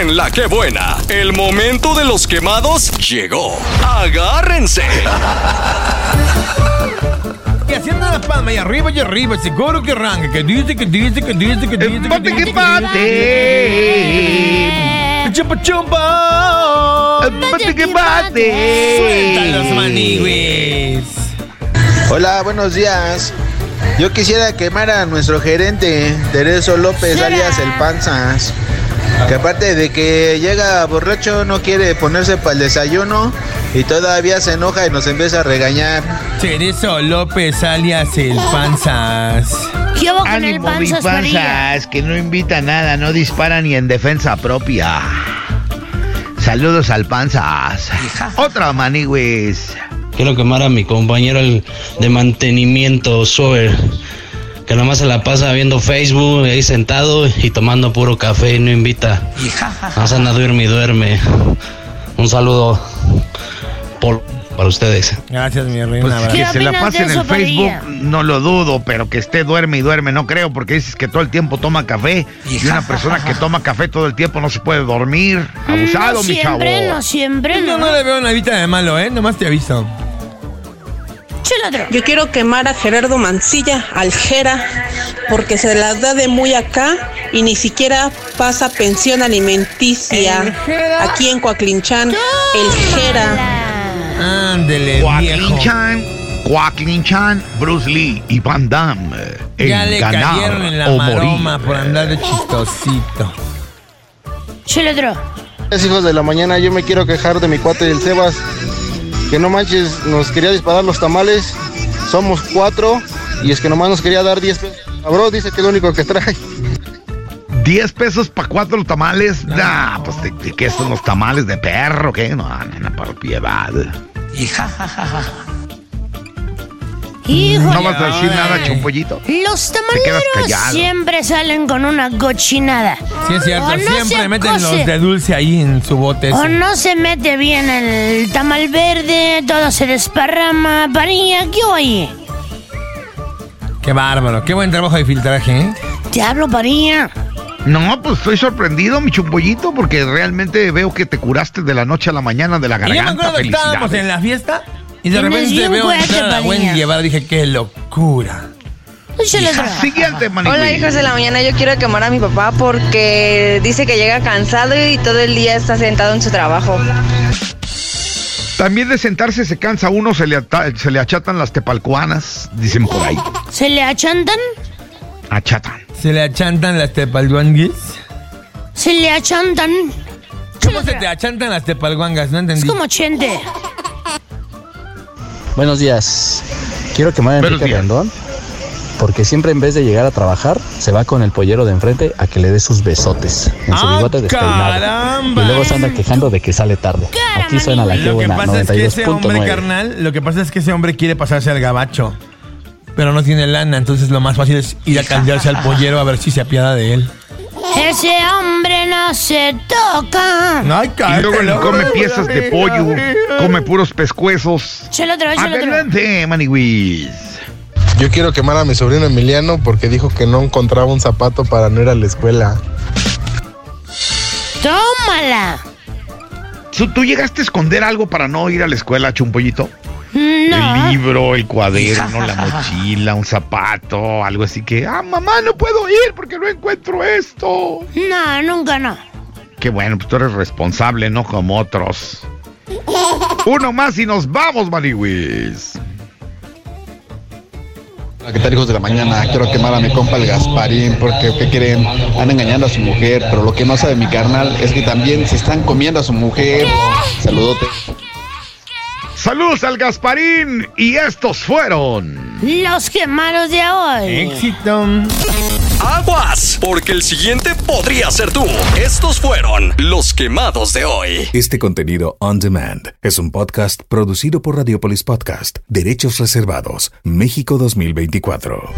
En la que buena, el momento de los quemados llegó. Agárrense. Y haciendo la palma y arriba y arriba, seguro que arranca, que dice, que dice, que dice, que dice, dice, que bate. Chumpa chumpa. Bate que bate. Suelta los manigües. Hola, buenos días. Yo quisiera quemar a nuestro gerente, Tereso López, alias El Panzas. Que aparte de que llega borracho, no quiere ponerse para el desayuno y todavía se enoja y nos empieza a regañar. Cerezo López alias el Panzas. ¿Qué hubo con el Ánimo, mi panzas, María? panzas, que no invita a nada, no dispara ni en defensa propia. Saludos al panzas. Otra manigüis. Quiero quemar a mi compañero el de mantenimiento, Sober, que nomás se la pasa viendo Facebook ahí sentado y tomando puro café y no invita. Más anda duerme y duerme. Un saludo por, para ustedes. Gracias, mi reina. Pues que ¿Qué se la pase en el Facebook, no lo dudo, pero que esté duerme y duerme, no creo, porque dices que todo el tiempo toma café y una persona que toma café todo el tiempo no se puede dormir. Abusado, no mi chavo. siempre, no siempre, Yo no. no le veo una vida de malo, ¿eh? Nomás te aviso. Yo quiero quemar a Gerardo Mancilla, al Jera, porque se las da de muy acá y ni siquiera pasa pensión alimenticia. Aquí en Coaclinchán, el Jera. Ándele, viejo. Chan, Joaquín Chan, Bruce Lee y Van Damme. en Ya le ganar cayeron en la o maroma morir. por andar de chistosito. Chuladro. Es hijos de la mañana, yo me quiero quejar de mi cuate del Sebas. Que no manches, nos quería disparar los tamales. Somos cuatro y es que nomás nos quería dar 10 pesos. Bro, dice que es lo único que trae. 10 pesos para cuatro tamales. Nah, pues de, de qué son los tamales de perro, ¿qué? No, nena, por piedad. Híjole. No vas a decir nada, chumpollito. Los tamaleros siempre salen con una cochinada. Sí, es cierto. O no Siempre se meten los de dulce ahí en su bote. O no se mete bien el tamal verde, todo se desparrama. Parilla, ¿qué oye? Qué bárbaro. Qué buen trabajo de filtraje, ¿eh? Te hablo, Parilla. No, pues estoy sorprendido, mi chumpollito, porque realmente veo que te curaste de la noche a la mañana de la Y yo me garganta. acuerdo que estábamos en la fiesta y de repente veo entrar a. Wendy Guevara. Dije, qué locura. Siguiente. Hola hijos de la mañana, yo quiero quemar a mi papá porque dice que llega cansado y todo el día está sentado en su trabajo. También de sentarse se cansa uno, se le, ata- se le achatan las tepalcuanas, dicen por ahí. ¿Se le achantan? Achatan. Se le achantan las tepalguanguis. ¿Se le achantan? ¿Cómo se te achantan las tepalguangas? No entendí. Es como chente. Buenos días. Quiero quemar a Enrique. Rendón porque siempre en vez de llegar a trabajar se va con el pollero de enfrente a que le dé sus besotes en su ¡Ah, bigote despeinado. caramba! Y luego se anda quejando de que sale tarde. Aquí suena la que Lo que buena pasa es que ese hombre 92.9. carnal, lo que pasa es que ese hombre quiere pasarse al gabacho. Pero no tiene lana, entonces lo más fácil es ir a cambiarse al pollero a ver si se apiada de él. Ese hombre no se toca. Ay, Y luego ni come piezas de pollo, come puros pescuezos. Chuladro, chuladro. Adelante, manigüis. Yo quiero quemar a mi sobrino Emiliano porque dijo que no encontraba un zapato para no ir a la escuela. Tómala. ¿Tú, tú llegaste a esconder algo para no ir a la escuela, chumpollito? El No. libro, el cuaderno, la mochila, un zapato, algo así que, ah, mamá, no puedo ir porque no encuentro esto. No, nunca no. Qué bueno, pues tú eres responsable, no como otros. Uno más y nos vamos, Maniwis. Hola, ¿Qué tal, hijos de la mañana? Quiero quemar a mi compa el Gasparín porque, ¿qué creen? Anda engañando a su mujer, pero lo que no sabe mi carnal es que también se están comiendo a su mujer. Saludote. Saludos al Gasparín y estos fueron. Los quemados de hoy. Éxito. Aguas, porque el siguiente podría ser tú. Estos fueron los quemados de hoy. Este contenido on demand es un podcast producido por Radiopolis Podcast, Derechos Reservados, México 2024.